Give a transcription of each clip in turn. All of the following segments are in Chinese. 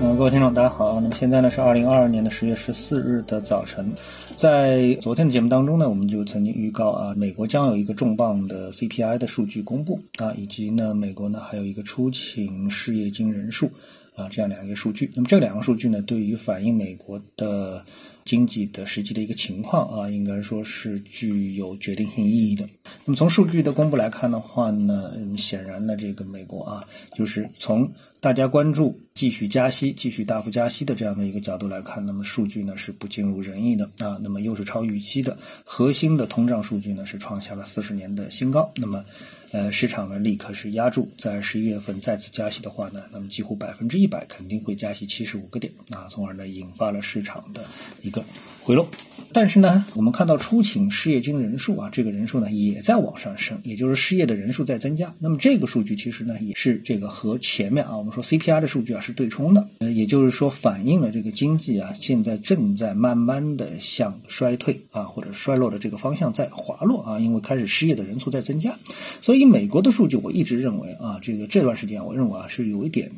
嗯，各位听众，大家好。那么现在呢是二零二二年的十月十四日的早晨，在昨天的节目当中呢，我们就曾经预告啊，美国将有一个重磅的 CPI 的数据公布啊，以及呢，美国呢还有一个出勤失业金人数啊，这样两个数据。那么这两个数据呢，对于反映美国的经济的实际的一个情况啊，应该说是具有决定性意义的。那么从数据的公布来看的话呢，显然呢，这个美国啊，就是从大家关注继续加息、继续大幅加息的这样的一个角度来看，那么数据呢是不尽如人意的啊，那么又是超预期的，核心的通胀数据呢是创下了四十年的新高，那么，呃，市场呢立刻是压住，在十一月份再次加息的话呢，那么几乎百分之一一百肯定会加息七十五个点啊，从而呢引发了市场的一个回落。但是呢，我们看到出请失业金人数啊，这个人数呢也在往上升，也就是失业的人数在增加。那么这个数据其实呢也是这个和前面啊我们说 CPI 的数据啊是对冲的，呃，也就是说反映了这个经济啊现在正在慢慢的向衰退啊或者衰落的这个方向在滑落啊，因为开始失业的人数在增加。所以美国的数据我一直认为啊，这个这段时间我认为啊是有一点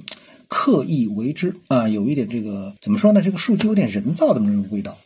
刻意为之啊，有一点这个怎么说呢？这个数据有点人造的那种味道。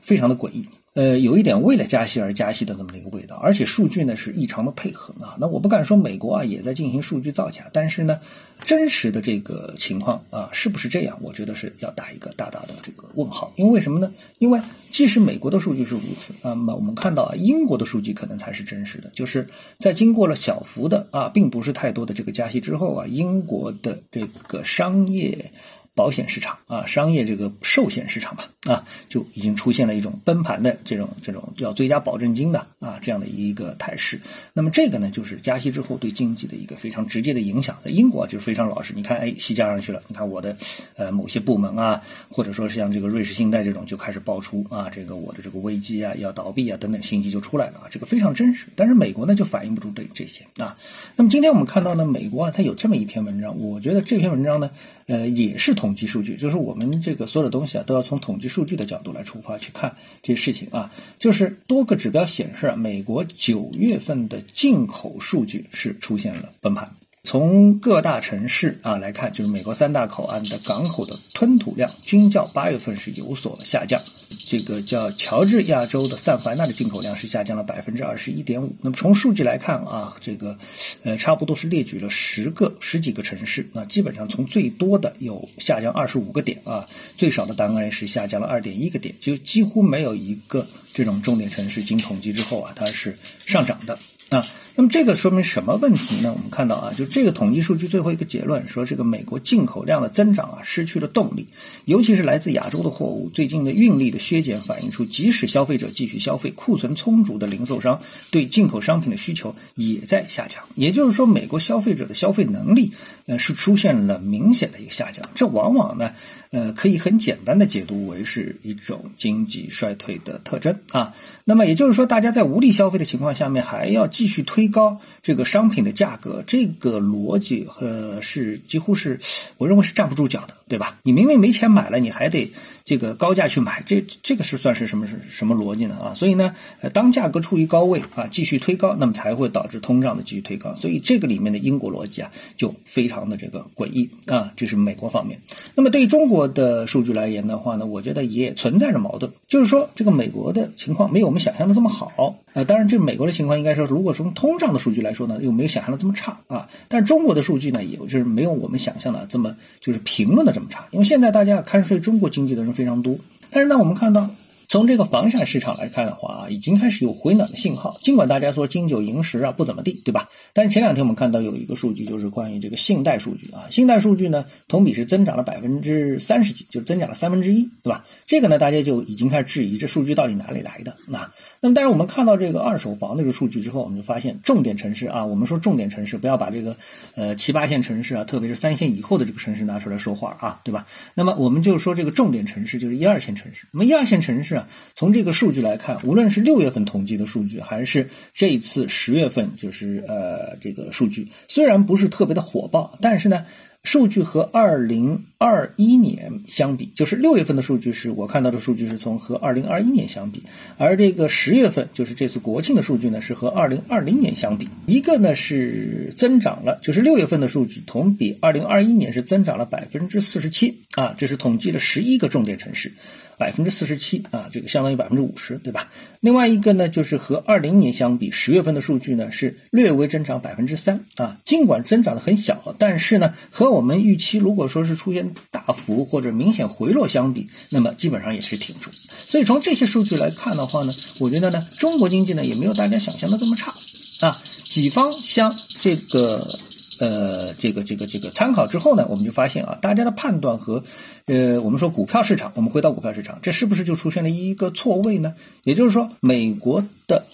非常的诡异，呃，有一点为了加息而加息的这么一个味道，而且数据呢是异常的配合啊。那我不敢说美国啊也在进行数据造假，但是呢，真实的这个情况啊是不是这样？我觉得是要打一个大大的这个问号。因为为什么呢？因为即使美国的数据是如此，那么我们看到啊，英国的数据可能才是真实的，就是在经过了小幅的啊，并不是太多的这个加息之后啊，英国的这个商业。保险市场啊，商业这个寿险市场吧，啊，就已经出现了一种崩盘的这种这种要追加保证金的啊这样的一个态势。那么这个呢，就是加息之后对经济的一个非常直接的影响。在英国就是非常老实，你看，哎，息加上去了，你看我的呃某些部门啊，或者说像这个瑞士信贷这种就开始爆出啊，这个我的这个危机啊要倒闭啊等等信息就出来了啊，这个非常真实。但是美国呢就反映不出对这些啊。那么今天我们看到呢，美国啊它有这么一篇文章，我觉得这篇文章呢，呃也是同。统计数据就是我们这个所有的东西啊，都要从统计数据的角度来出发去看这些事情啊。就是多个指标显示，美国九月份的进口数据是出现了崩盘。从各大城市啊来看，就是美国三大口岸的港口的吞吐量均较八月份是有所下降。这个叫乔治亚州的散怀纳的进口量是下降了百分之二十一点五。那么从数据来看啊，这个呃差不多是列举了十个十几个城市，那基本上从最多的有下降二十五个点啊，最少的当然是下降了二点一个点，就几乎没有一个这种重点城市经统计之后啊它是上涨的啊。那么这个说明什么问题呢？我们看到啊，就这个统计数据最后一个结论说，这个美国进口量的增长啊失去了动力，尤其是来自亚洲的货物，最近的运力的削减反映出，即使消费者继续消费，库存充足的零售商对进口商品的需求也在下降。也就是说，美国消费者的消费能力呃是出现了明显的一个下降。这往往呢，呃可以很简单的解读为是一种经济衰退的特征啊。那么也就是说，大家在无力消费的情况下面，还要继续推。提高这个商品的价格，这个逻辑呃是几乎是我认为是站不住脚的，对吧？你明明没钱买了，你还得这个高价去买，这这个是算是什么是什么逻辑呢？啊，所以呢，当价格处于高位啊，继续推高，那么才会导致通胀的继续推高。所以这个里面的因果逻辑啊，就非常的这个诡异啊。这是美国方面。那么对于中国的数据来言的话呢，我觉得也存在着矛盾，就是说这个美国的情况没有我们想象的这么好。啊，当然这美国的情况应该说，如果从通胀的数据来说呢，又没有想象的这么差啊。但是中国的数据呢，也就是没有我们想象的这么就是评论的这么差。因为现在大家看衰中国经济的人非常多，但是呢，我们看到。从这个房产市场来看的话啊，已经开始有回暖的信号。尽管大家说金九银十啊不怎么地，对吧？但是前两天我们看到有一个数据，就是关于这个信贷数据啊，信贷数据呢同比是增长了百分之三十几，就增长了三分之一，对吧？这个呢大家就已经开始质疑这数据到底哪里来的。那那么但是我们看到这个二手房这个数据之后，我们就发现重点城市啊，我们说重点城市不要把这个呃七八线城市啊，特别是三线以后的这个城市拿出来说话啊，对吧？那么我们就说这个重点城市就是一二线城市。那么一二线城市。从这个数据来看，无论是六月份统计的数据，还是这一次十月份，就是呃这个数据，虽然不是特别的火爆，但是呢。数据和二零二一年相比，就是六月份的数据是我看到的数据是从和二零二一年相比，而这个十月份就是这次国庆的数据呢是和二零二零年相比，一个呢是增长了，就是六月份的数据同比二零二一年是增长了百分之四十七啊，这是统计了十一个重点城市。百分之四十七啊，这个相当于百分之五十，对吧？另外一个呢，就是和二零年相比，十月份的数据呢是略微增长百分之三啊，尽管增长的很小，但是呢，和我们预期如果说是出现大幅或者明显回落相比，那么基本上也是挺住。所以从这些数据来看的话呢，我觉得呢，中国经济呢也没有大家想象的这么差啊。几方相这个。呃，这个这个这个参考之后呢，我们就发现啊，大家的判断和，呃，我们说股票市场，我们回到股票市场，这是不是就出现了一个错位呢？也就是说，美国的。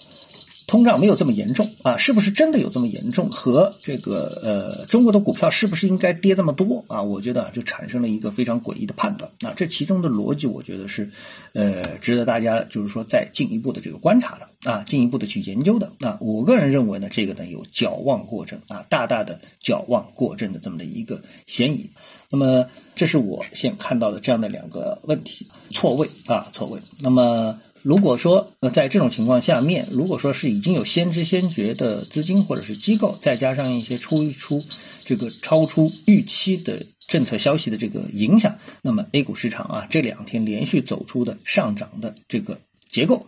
通胀没有这么严重啊，是不是真的有这么严重？和这个呃，中国的股票是不是应该跌这么多啊？我觉得就产生了一个非常诡异的判断啊。这其中的逻辑，我觉得是呃，值得大家就是说再进一步的这个观察的啊，进一步的去研究的啊。我个人认为呢，这个呢有矫枉过正啊，大大的矫枉过正的这么的一个嫌疑。那么，这是我现看到的这样的两个问题错位啊，错位。那么。如果说呃在这种情况下面，如果说是已经有先知先觉的资金或者是机构，再加上一些出一出这个超出预期的政策消息的这个影响，那么 A 股市场啊这两天连续走出的上涨的这个结构